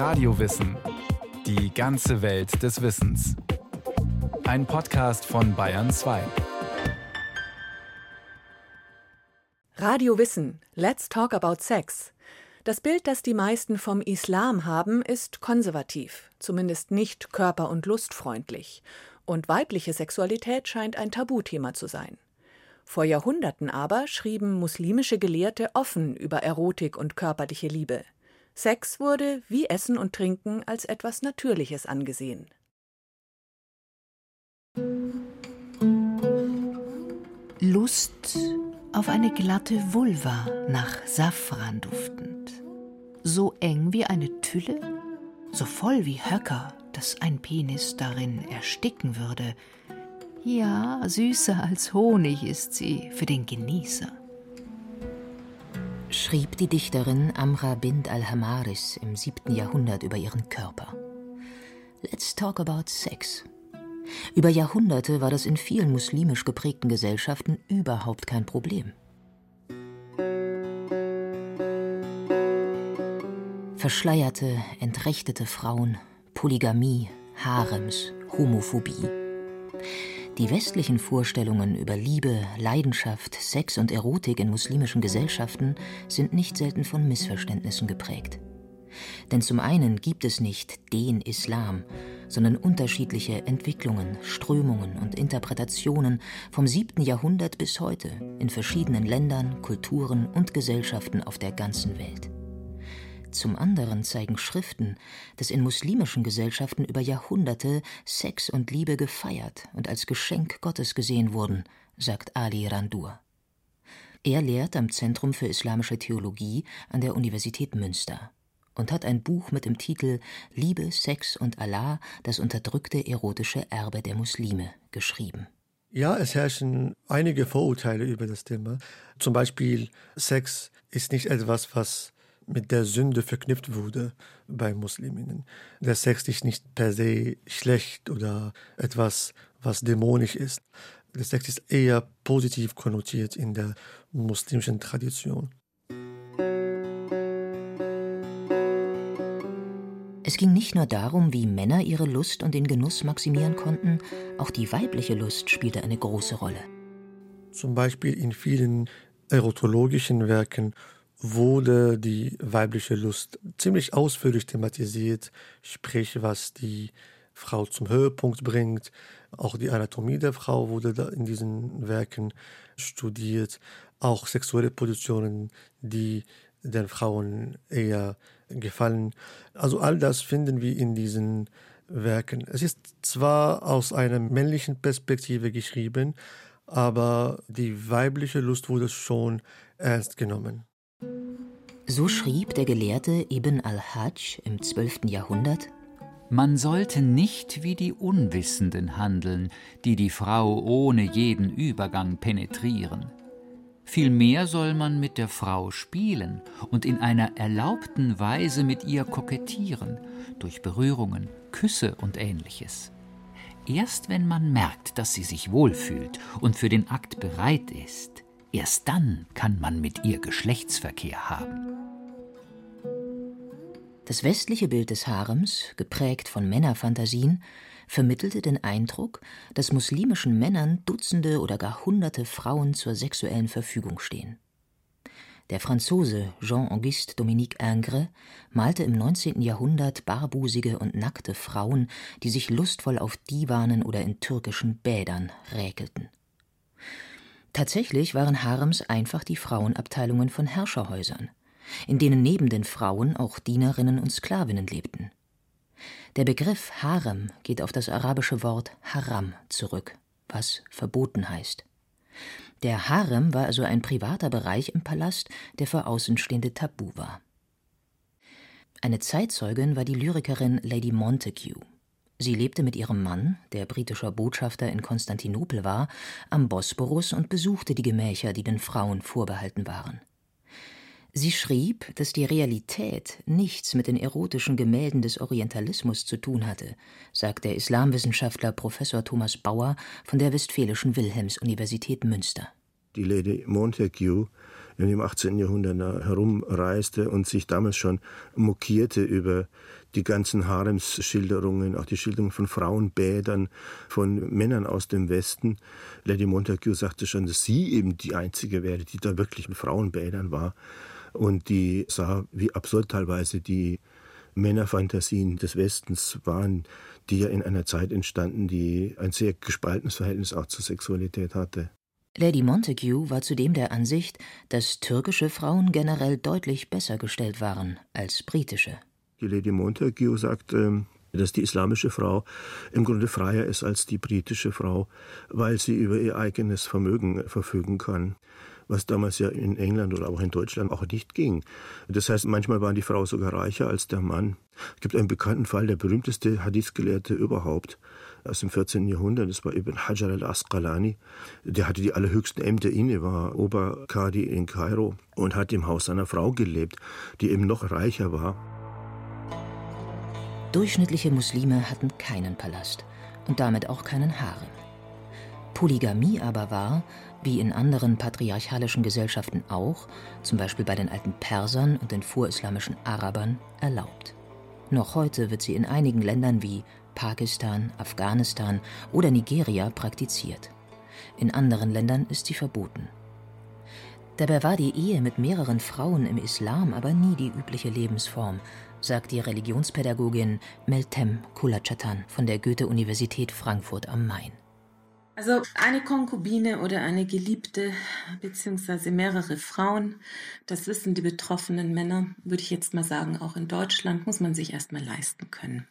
Radiowissen. Die ganze Welt des Wissens. Ein Podcast von Bayern 2. Radio Wissen. Let's talk about sex. Das Bild, das die meisten vom Islam haben, ist konservativ, zumindest nicht körper- und lustfreundlich. Und weibliche Sexualität scheint ein Tabuthema zu sein. Vor Jahrhunderten aber schrieben muslimische Gelehrte offen über Erotik und körperliche Liebe. Sex wurde, wie Essen und Trinken, als etwas Natürliches angesehen. Lust auf eine glatte Vulva nach Safran duftend. So eng wie eine Tülle, so voll wie Höcker, dass ein Penis darin ersticken würde. Ja, süßer als Honig ist sie für den Genießer. Schrieb die Dichterin Amra bint al-Hamaris im 7. Jahrhundert über ihren Körper. Let's talk about sex. Über Jahrhunderte war das in vielen muslimisch geprägten Gesellschaften überhaupt kein Problem. Verschleierte, entrechtete Frauen, Polygamie, Harems, Homophobie. Die westlichen Vorstellungen über Liebe, Leidenschaft, Sex und Erotik in muslimischen Gesellschaften sind nicht selten von Missverständnissen geprägt. Denn zum einen gibt es nicht den Islam, sondern unterschiedliche Entwicklungen, Strömungen und Interpretationen vom 7. Jahrhundert bis heute in verschiedenen Ländern, Kulturen und Gesellschaften auf der ganzen Welt. Zum anderen zeigen Schriften, dass in muslimischen Gesellschaften über Jahrhunderte Sex und Liebe gefeiert und als Geschenk Gottes gesehen wurden, sagt Ali Randur. Er lehrt am Zentrum für Islamische Theologie an der Universität Münster und hat ein Buch mit dem Titel Liebe, Sex und Allah, das unterdrückte erotische Erbe der Muslime geschrieben. Ja, es herrschen einige Vorurteile über das Thema. Zum Beispiel, Sex ist nicht etwas, was mit der Sünde verknüpft wurde bei Musliminnen. Der Sex ist nicht per se schlecht oder etwas, was dämonisch ist. Der Sex ist eher positiv konnotiert in der muslimischen Tradition. Es ging nicht nur darum, wie Männer ihre Lust und den Genuss maximieren konnten, auch die weibliche Lust spielte eine große Rolle. Zum Beispiel in vielen erotologischen Werken wurde die weibliche Lust ziemlich ausführlich thematisiert, sprich was die Frau zum Höhepunkt bringt. Auch die Anatomie der Frau wurde in diesen Werken studiert. Auch sexuelle Positionen, die den Frauen eher gefallen. Also all das finden wir in diesen Werken. Es ist zwar aus einer männlichen Perspektive geschrieben, aber die weibliche Lust wurde schon ernst genommen. So schrieb der Gelehrte Ibn al-Hajj im 12. Jahrhundert Man sollte nicht wie die Unwissenden handeln, die die Frau ohne jeden Übergang penetrieren. Vielmehr soll man mit der Frau spielen und in einer erlaubten Weise mit ihr kokettieren, durch Berührungen, Küsse und ähnliches. Erst wenn man merkt, dass sie sich wohlfühlt und für den Akt bereit ist, erst dann kann man mit ihr Geschlechtsverkehr haben. Das westliche Bild des Harems, geprägt von Männerfantasien, vermittelte den Eindruck, dass muslimischen Männern Dutzende oder gar Hunderte Frauen zur sexuellen Verfügung stehen. Der Franzose Jean-Auguste Dominique Ingres malte im 19. Jahrhundert barbusige und nackte Frauen, die sich lustvoll auf Divanen oder in türkischen Bädern räkelten. Tatsächlich waren Harems einfach die Frauenabteilungen von Herrscherhäusern in denen neben den Frauen auch Dienerinnen und Sklavinnen lebten. Der Begriff Harem geht auf das arabische Wort Haram zurück, was verboten heißt. Der Harem war also ein privater Bereich im Palast, der für Außenstehende tabu war. Eine Zeitzeugin war die Lyrikerin Lady Montague. Sie lebte mit ihrem Mann, der britischer Botschafter in Konstantinopel war, am Bosporus und besuchte die Gemächer, die den Frauen vorbehalten waren. Sie schrieb, dass die Realität nichts mit den erotischen Gemälden des Orientalismus zu tun hatte, sagt der Islamwissenschaftler Professor Thomas Bauer von der Westfälischen Wilhelms-Universität Münster. Die Lady Montague im 18. Jahrhundert herumreiste und sich damals schon mokierte über die ganzen Haremsschilderungen, auch die Schilderungen von Frauenbädern, von Männern aus dem Westen. Lady Montague sagte schon, dass sie eben die einzige wäre, die da wirklich in Frauenbädern war. Und die sah, wie absurd teilweise die Männerfantasien des Westens waren, die ja in einer Zeit entstanden, die ein sehr gespaltenes Verhältnis auch zur Sexualität hatte. Lady Montague war zudem der Ansicht, dass türkische Frauen generell deutlich besser gestellt waren als britische. Die Lady Montague sagt, dass die islamische Frau im Grunde freier ist als die britische Frau, weil sie über ihr eigenes Vermögen verfügen kann was damals ja in England oder auch in Deutschland auch nicht ging. Das heißt, manchmal war die Frau sogar reicher als der Mann. Es gibt einen bekannten Fall, der berühmteste Hadith-Gelehrte überhaupt aus dem 14. Jahrhundert, das war Ibn Hajar al-Asqalani. Der hatte die allerhöchsten Ämter inne, war Oberkadi in Kairo und hat im Haus seiner Frau gelebt, die eben noch reicher war. Durchschnittliche Muslime hatten keinen Palast und damit auch keinen Harem. Polygamie aber war, wie in anderen patriarchalischen Gesellschaften auch, zum Beispiel bei den alten Persern und den vorislamischen Arabern, erlaubt. Noch heute wird sie in einigen Ländern wie Pakistan, Afghanistan oder Nigeria praktiziert. In anderen Ländern ist sie verboten. Dabei war die Ehe mit mehreren Frauen im Islam aber nie die übliche Lebensform, sagt die Religionspädagogin Meltem Kulachatan von der Goethe-Universität Frankfurt am Main. Also eine Konkubine oder eine Geliebte beziehungsweise mehrere Frauen, das wissen die betroffenen Männer, würde ich jetzt mal sagen, auch in Deutschland muss man sich erstmal leisten können.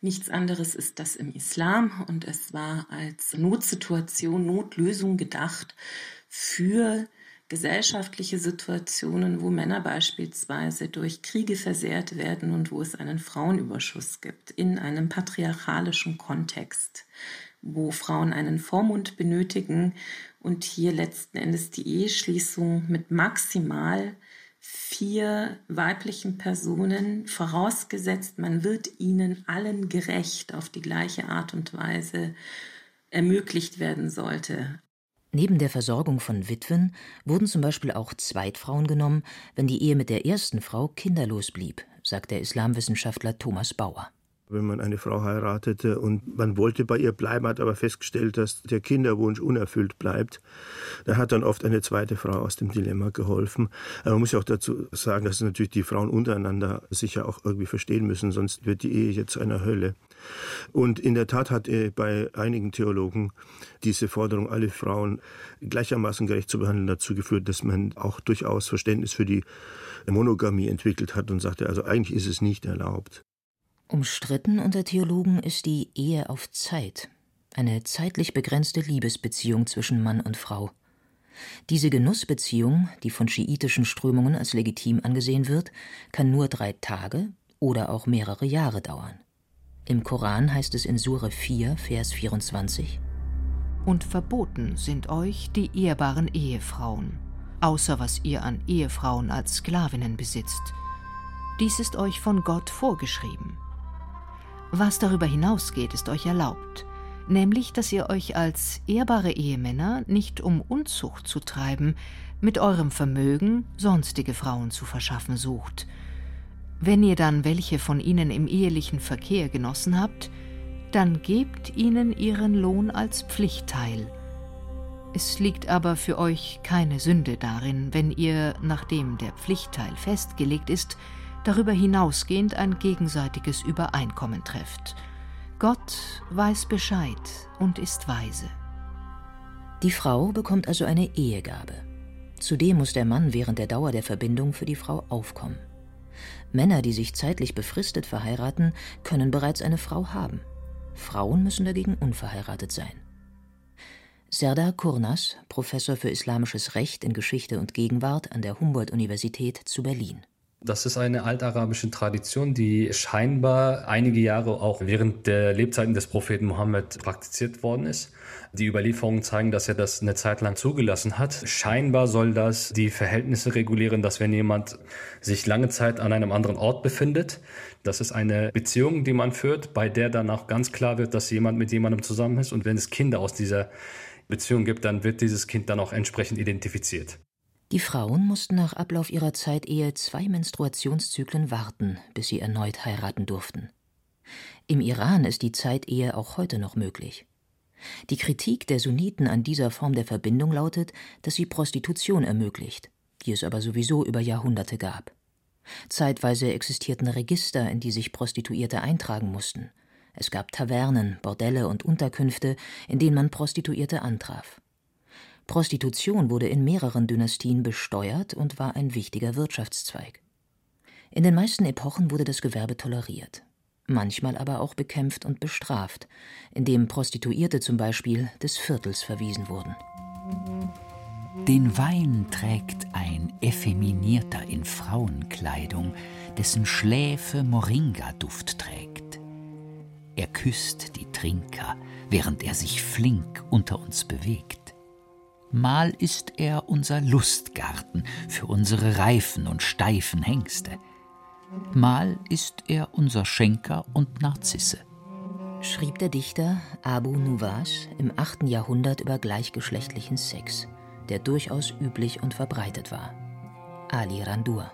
Nichts anderes ist das im Islam und es war als Notsituation, Notlösung gedacht für gesellschaftliche Situationen, wo Männer beispielsweise durch Kriege versehrt werden und wo es einen Frauenüberschuss gibt, in einem patriarchalischen Kontext wo Frauen einen Vormund benötigen und hier letzten Endes die Eheschließung mit maximal vier weiblichen Personen, vorausgesetzt man wird ihnen allen gerecht auf die gleiche Art und Weise ermöglicht werden sollte. Neben der Versorgung von Witwen wurden zum Beispiel auch Zweitfrauen genommen, wenn die Ehe mit der ersten Frau kinderlos blieb, sagt der Islamwissenschaftler Thomas Bauer wenn man eine Frau heiratete und man wollte bei ihr bleiben, hat aber festgestellt, dass der Kinderwunsch unerfüllt bleibt, dann hat dann oft eine zweite Frau aus dem Dilemma geholfen. Aber man muss ja auch dazu sagen, dass natürlich die Frauen untereinander sich ja auch irgendwie verstehen müssen, sonst wird die Ehe jetzt eine Hölle. Und in der Tat hat bei einigen Theologen diese Forderung, alle Frauen gleichermaßen gerecht zu behandeln, dazu geführt, dass man auch durchaus Verständnis für die Monogamie entwickelt hat und sagte, also eigentlich ist es nicht erlaubt. Umstritten unter Theologen ist die Ehe auf Zeit, eine zeitlich begrenzte Liebesbeziehung zwischen Mann und Frau. Diese Genussbeziehung, die von schiitischen Strömungen als legitim angesehen wird, kann nur drei Tage oder auch mehrere Jahre dauern. Im Koran heißt es in Sure 4, Vers 24: Und verboten sind euch die ehrbaren Ehefrauen, außer was ihr an Ehefrauen als Sklavinnen besitzt. Dies ist euch von Gott vorgeschrieben. Was darüber hinausgeht, ist euch erlaubt, nämlich dass ihr euch als ehrbare Ehemänner nicht um Unzucht zu treiben, mit eurem Vermögen sonstige Frauen zu verschaffen sucht. Wenn ihr dann welche von ihnen im ehelichen Verkehr genossen habt, dann gebt ihnen ihren Lohn als Pflichtteil. Es liegt aber für euch keine Sünde darin, wenn ihr, nachdem der Pflichtteil festgelegt ist, darüber hinausgehend ein gegenseitiges Übereinkommen trefft. Gott weiß Bescheid und ist weise. Die Frau bekommt also eine Ehegabe. Zudem muss der Mann während der Dauer der Verbindung für die Frau aufkommen. Männer, die sich zeitlich befristet verheiraten, können bereits eine Frau haben. Frauen müssen dagegen unverheiratet sein. Serdar Kurnas, Professor für islamisches Recht in Geschichte und Gegenwart an der Humboldt-Universität zu Berlin. Das ist eine altarabische Tradition, die scheinbar einige Jahre auch während der Lebzeiten des Propheten Mohammed praktiziert worden ist. Die Überlieferungen zeigen, dass er das eine Zeit lang zugelassen hat. Scheinbar soll das die Verhältnisse regulieren, dass wenn jemand sich lange Zeit an einem anderen Ort befindet, das ist eine Beziehung, die man führt, bei der dann auch ganz klar wird, dass jemand mit jemandem zusammen ist. Und wenn es Kinder aus dieser Beziehung gibt, dann wird dieses Kind dann auch entsprechend identifiziert. Die Frauen mussten nach Ablauf ihrer Zeitehe zwei Menstruationszyklen warten, bis sie erneut heiraten durften. Im Iran ist die Zeitehe auch heute noch möglich. Die Kritik der Sunniten an dieser Form der Verbindung lautet, dass sie Prostitution ermöglicht, die es aber sowieso über Jahrhunderte gab. Zeitweise existierten Register, in die sich Prostituierte eintragen mussten. Es gab Tavernen, Bordelle und Unterkünfte, in denen man Prostituierte antraf. Prostitution wurde in mehreren Dynastien besteuert und war ein wichtiger Wirtschaftszweig. In den meisten Epochen wurde das Gewerbe toleriert, manchmal aber auch bekämpft und bestraft, indem Prostituierte zum Beispiel des Viertels verwiesen wurden. Den Wein trägt ein Effeminierter in Frauenkleidung, dessen Schläfe Moringa-Duft trägt. Er küsst die Trinker, während er sich flink unter uns bewegt. Mal ist er unser Lustgarten für unsere reifen und steifen Hengste. Mal ist er unser Schenker und Narzisse. Schrieb der Dichter Abu Nuwas im 8. Jahrhundert über gleichgeschlechtlichen Sex, der durchaus üblich und verbreitet war. Ali Randur.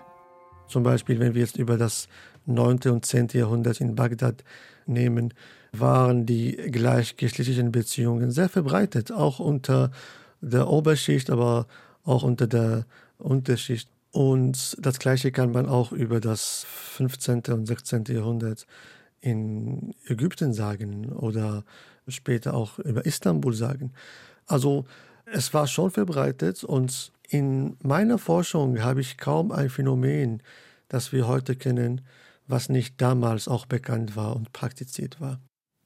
Zum Beispiel, wenn wir jetzt über das 9. und 10. Jahrhundert in Bagdad nehmen, waren die gleichgeschlechtlichen Beziehungen sehr verbreitet, auch unter der Oberschicht, aber auch unter der Unterschicht. Und das Gleiche kann man auch über das 15. und 16. Jahrhundert in Ägypten sagen oder später auch über Istanbul sagen. Also es war schon verbreitet und in meiner Forschung habe ich kaum ein Phänomen, das wir heute kennen, was nicht damals auch bekannt war und praktiziert war.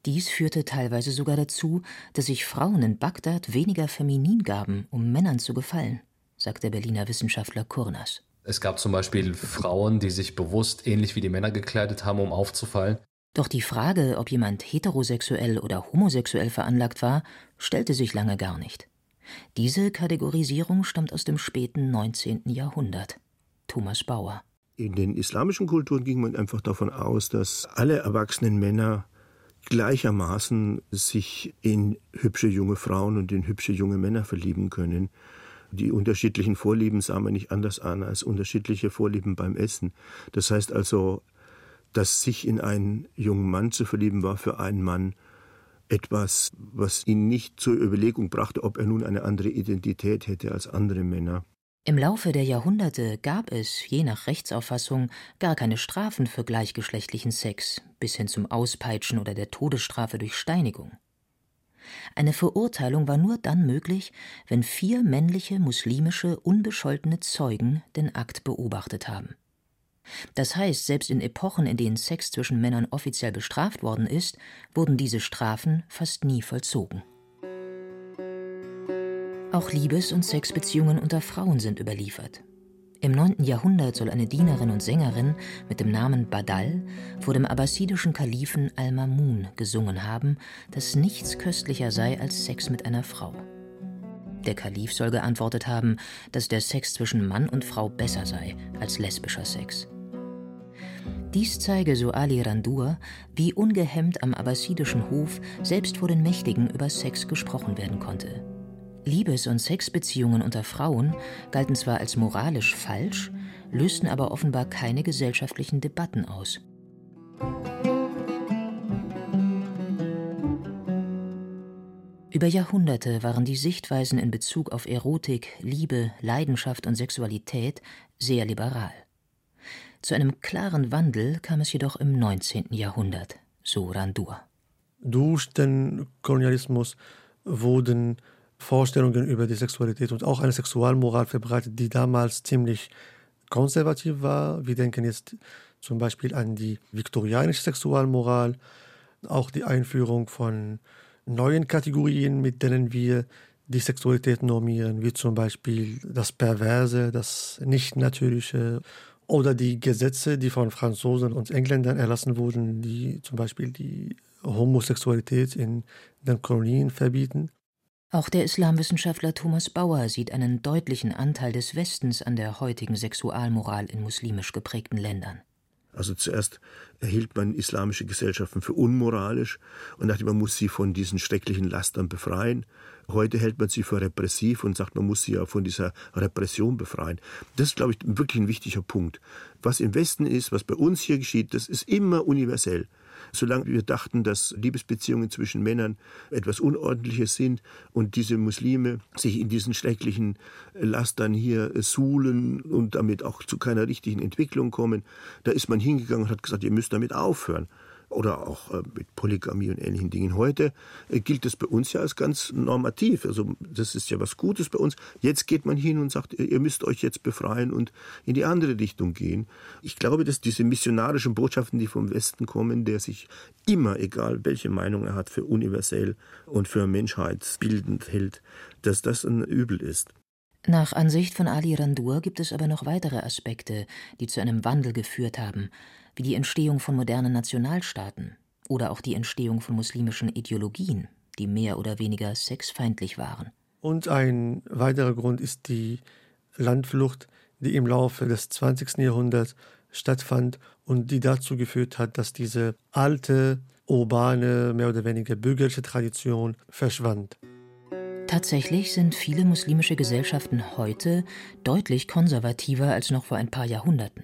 Dies führte teilweise sogar dazu, dass sich Frauen in Bagdad weniger feminin gaben, um Männern zu gefallen, sagt der Berliner Wissenschaftler Kurnas. Es gab zum Beispiel Frauen, die sich bewusst ähnlich wie die Männer gekleidet haben, um aufzufallen. Doch die Frage, ob jemand heterosexuell oder homosexuell veranlagt war, stellte sich lange gar nicht. Diese Kategorisierung stammt aus dem späten 19. Jahrhundert. Thomas Bauer. In den islamischen Kulturen ging man einfach davon aus, dass alle erwachsenen Männer gleichermaßen sich in hübsche junge Frauen und in hübsche junge Männer verlieben können. Die unterschiedlichen Vorlieben sah man nicht anders an als unterschiedliche Vorlieben beim Essen. Das heißt also, dass sich in einen jungen Mann zu verlieben war für einen Mann etwas, was ihn nicht zur Überlegung brachte, ob er nun eine andere Identität hätte als andere Männer. Im Laufe der Jahrhunderte gab es, je nach Rechtsauffassung, gar keine Strafen für gleichgeschlechtlichen Sex, bis hin zum Auspeitschen oder der Todesstrafe durch Steinigung. Eine Verurteilung war nur dann möglich, wenn vier männliche muslimische unbescholtene Zeugen den Akt beobachtet haben. Das heißt, selbst in Epochen, in denen Sex zwischen Männern offiziell bestraft worden ist, wurden diese Strafen fast nie vollzogen. Auch Liebes- und Sexbeziehungen unter Frauen sind überliefert. Im 9. Jahrhundert soll eine Dienerin und Sängerin mit dem Namen Badal vor dem abbasidischen Kalifen Al-Mamun gesungen haben, dass nichts köstlicher sei als Sex mit einer Frau. Der Kalif soll geantwortet haben, dass der Sex zwischen Mann und Frau besser sei als lesbischer Sex. Dies zeige, so Ali Randur, wie ungehemmt am abbasidischen Hof selbst vor den Mächtigen über Sex gesprochen werden konnte. Liebes- und Sexbeziehungen unter Frauen galten zwar als moralisch falsch, lösten aber offenbar keine gesellschaftlichen Debatten aus. Über Jahrhunderte waren die Sichtweisen in Bezug auf Erotik, Liebe, Leidenschaft und Sexualität sehr liberal. Zu einem klaren Wandel kam es jedoch im 19. Jahrhundert, so Randur. Durch den Kolonialismus wurden Vorstellungen über die Sexualität und auch eine Sexualmoral verbreitet, die damals ziemlich konservativ war. Wir denken jetzt zum Beispiel an die viktorianische Sexualmoral, auch die Einführung von neuen Kategorien, mit denen wir die Sexualität normieren, wie zum Beispiel das Perverse, das Nicht-Natürliche oder die Gesetze, die von Franzosen und Engländern erlassen wurden, die zum Beispiel die Homosexualität in den Kolonien verbieten. Auch der Islamwissenschaftler Thomas Bauer sieht einen deutlichen Anteil des Westens an der heutigen Sexualmoral in muslimisch geprägten Ländern. Also zuerst erhielt man islamische Gesellschaften für unmoralisch und dachte, man muss sie von diesen schrecklichen Lastern befreien. Heute hält man sie für repressiv und sagt, man muss sie ja von dieser Repression befreien. Das ist, glaube ich, wirklich ein wichtiger Punkt. Was im Westen ist, was bei uns hier geschieht, das ist immer universell. Solange wir dachten, dass Liebesbeziehungen zwischen Männern etwas Unordentliches sind und diese Muslime sich in diesen schrecklichen Lastern hier suhlen und damit auch zu keiner richtigen Entwicklung kommen, da ist man hingegangen und hat gesagt, ihr müsst damit aufhören oder auch äh, mit Polygamie und ähnlichen Dingen. Heute äh, gilt das bei uns ja als ganz normativ. Also das ist ja was Gutes bei uns. Jetzt geht man hin und sagt, ihr müsst euch jetzt befreien und in die andere Richtung gehen. Ich glaube, dass diese missionarischen Botschaften, die vom Westen kommen, der sich immer, egal welche Meinung er hat, für universell und für menschheitsbildend hält, dass das ein Übel ist. Nach Ansicht von Ali Randur gibt es aber noch weitere Aspekte, die zu einem Wandel geführt haben wie die Entstehung von modernen Nationalstaaten oder auch die Entstehung von muslimischen Ideologien, die mehr oder weniger sexfeindlich waren. Und ein weiterer Grund ist die Landflucht, die im Laufe des 20. Jahrhunderts stattfand und die dazu geführt hat, dass diese alte, urbane, mehr oder weniger bürgerliche Tradition verschwand. Tatsächlich sind viele muslimische Gesellschaften heute deutlich konservativer als noch vor ein paar Jahrhunderten.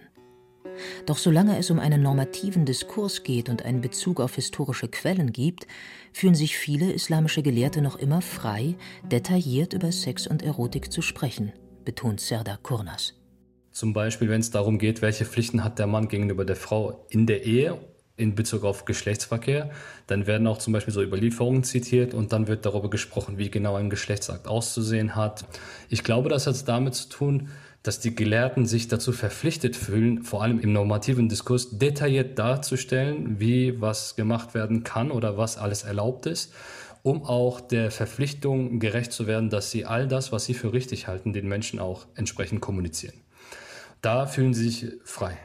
Doch solange es um einen normativen Diskurs geht und einen Bezug auf historische Quellen gibt, fühlen sich viele islamische Gelehrte noch immer frei, detailliert über Sex und Erotik zu sprechen, betont Serda Kurnas. Zum Beispiel, wenn es darum geht, welche Pflichten hat der Mann gegenüber der Frau in der Ehe in Bezug auf Geschlechtsverkehr, dann werden auch zum Beispiel so Überlieferungen zitiert und dann wird darüber gesprochen, wie genau ein Geschlechtsakt auszusehen hat. Ich glaube, das hat damit zu tun, dass die Gelehrten sich dazu verpflichtet fühlen, vor allem im normativen Diskurs detailliert darzustellen, wie was gemacht werden kann oder was alles erlaubt ist, um auch der Verpflichtung gerecht zu werden, dass sie all das, was sie für richtig halten, den Menschen auch entsprechend kommunizieren. Da fühlen sie sich frei.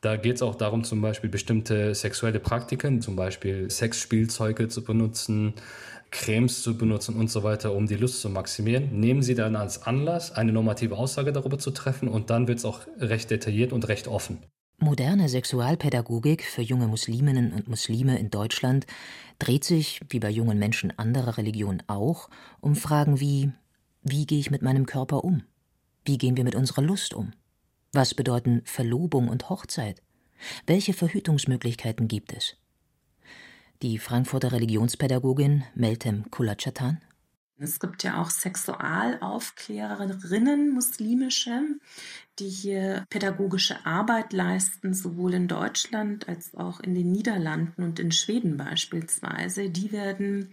Da geht es auch darum, zum Beispiel bestimmte sexuelle Praktiken, zum Beispiel Sexspielzeuge zu benutzen, Cremes zu benutzen und so weiter, um die Lust zu maximieren, nehmen Sie dann als Anlass, eine normative Aussage darüber zu treffen und dann wird es auch recht detailliert und recht offen. Moderne Sexualpädagogik für junge Musliminnen und Muslime in Deutschland dreht sich, wie bei jungen Menschen anderer Religionen auch, um Fragen wie wie gehe ich mit meinem Körper um? Wie gehen wir mit unserer Lust um? Was bedeuten Verlobung und Hochzeit? Welche Verhütungsmöglichkeiten gibt es? Die Frankfurter Religionspädagogin Meltem Kulachatan. Es gibt ja auch Sexualaufklärerinnen, muslimische, die hier pädagogische Arbeit leisten, sowohl in Deutschland als auch in den Niederlanden und in Schweden beispielsweise. Die werden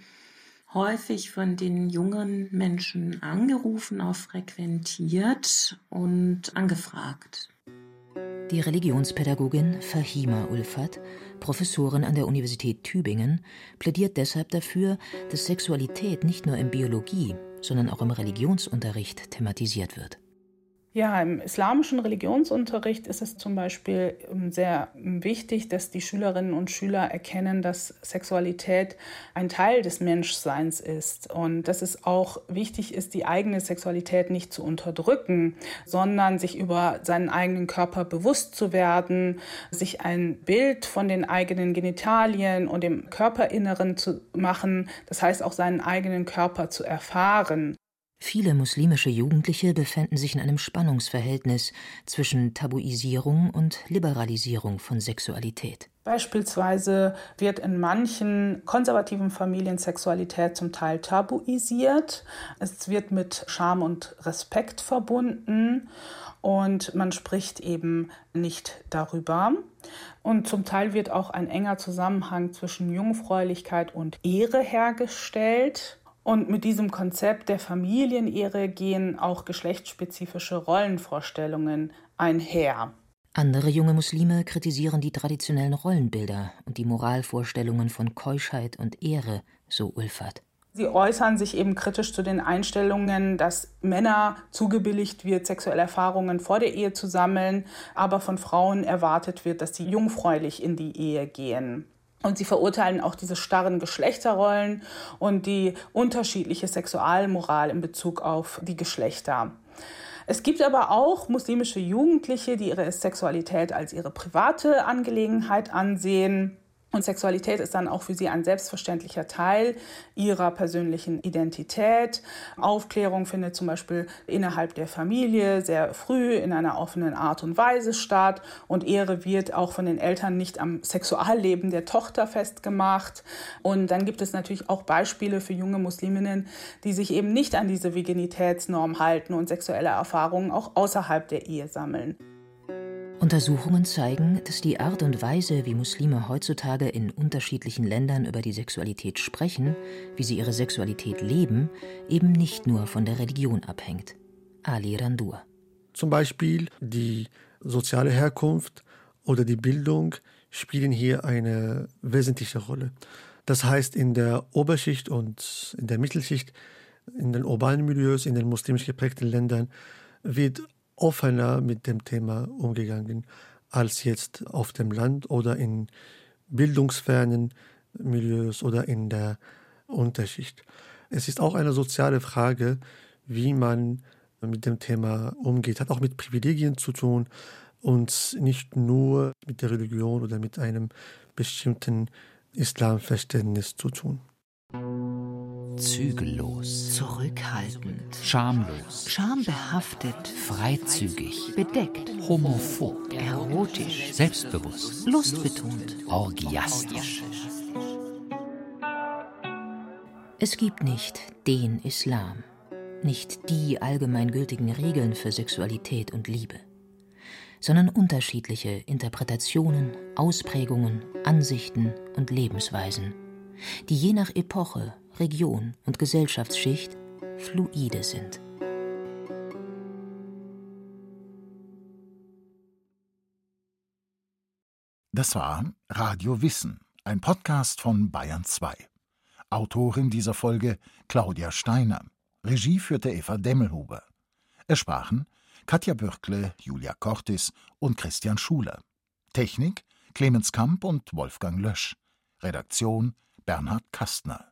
häufig von den jungen Menschen angerufen, auch frequentiert und angefragt. Die Religionspädagogin Fahima Ulfat, Professorin an der Universität Tübingen, plädiert deshalb dafür, dass Sexualität nicht nur im Biologie, sondern auch im Religionsunterricht thematisiert wird. Ja, im islamischen Religionsunterricht ist es zum Beispiel ähm, sehr ähm, wichtig, dass die Schülerinnen und Schüler erkennen, dass Sexualität ein Teil des Menschseins ist und dass es auch wichtig ist, die eigene Sexualität nicht zu unterdrücken, sondern sich über seinen eigenen Körper bewusst zu werden, sich ein Bild von den eigenen Genitalien und dem Körperinneren zu machen, das heißt auch seinen eigenen Körper zu erfahren. Viele muslimische Jugendliche befänden sich in einem Spannungsverhältnis zwischen Tabuisierung und Liberalisierung von Sexualität. Beispielsweise wird in manchen konservativen Familien Sexualität zum Teil tabuisiert. Es wird mit Scham und Respekt verbunden und man spricht eben nicht darüber. Und zum Teil wird auch ein enger Zusammenhang zwischen Jungfräulichkeit und Ehre hergestellt. Und mit diesem Konzept der Familienehre gehen auch geschlechtsspezifische Rollenvorstellungen einher. Andere junge Muslime kritisieren die traditionellen Rollenbilder und die Moralvorstellungen von Keuschheit und Ehre, so Ulfert. Sie äußern sich eben kritisch zu den Einstellungen, dass Männer zugebilligt wird, sexuelle Erfahrungen vor der Ehe zu sammeln, aber von Frauen erwartet wird, dass sie jungfräulich in die Ehe gehen. Und sie verurteilen auch diese starren Geschlechterrollen und die unterschiedliche Sexualmoral in Bezug auf die Geschlechter. Es gibt aber auch muslimische Jugendliche, die ihre Sexualität als ihre private Angelegenheit ansehen und Sexualität ist dann auch für sie ein selbstverständlicher Teil ihrer persönlichen Identität. Aufklärung findet zum Beispiel innerhalb der Familie sehr früh in einer offenen Art und Weise statt. Und Ehre wird auch von den Eltern nicht am Sexualleben der Tochter festgemacht. Und dann gibt es natürlich auch Beispiele für junge Musliminnen, die sich eben nicht an diese Virginitätsnorm halten und sexuelle Erfahrungen auch außerhalb der Ehe sammeln. Untersuchungen zeigen, dass die Art und Weise, wie Muslime heutzutage in unterschiedlichen Ländern über die Sexualität sprechen, wie sie ihre Sexualität leben, eben nicht nur von der Religion abhängt. Ali Randur. Zum Beispiel die soziale Herkunft oder die Bildung spielen hier eine wesentliche Rolle. Das heißt, in der Oberschicht und in der Mittelschicht, in den urbanen Milieus, in den muslimisch geprägten Ländern wird offener mit dem Thema umgegangen als jetzt auf dem Land oder in bildungsfernen Milieus oder in der Unterschicht. Es ist auch eine soziale Frage, wie man mit dem Thema umgeht. Hat auch mit Privilegien zu tun und nicht nur mit der Religion oder mit einem bestimmten Islamverständnis zu tun zügellos, zurückhaltend, schamlos, schambehaftet, freizügig, bedeckt, homophob, erotisch, selbstbewusst, lustbetont, orgiastisch. Es gibt nicht den Islam, nicht die allgemeingültigen Regeln für Sexualität und Liebe, sondern unterschiedliche Interpretationen, Ausprägungen, Ansichten und Lebensweisen, die je nach Epoche Region und Gesellschaftsschicht fluide sind. Das war Radio Wissen, ein Podcast von Bayern 2. Autorin dieser Folge Claudia Steiner. Regie führte Eva Demmelhuber. Es sprachen Katja Bürkle, Julia Cortis und Christian Schuler. Technik Clemens Kamp und Wolfgang Lösch. Redaktion Bernhard Kastner.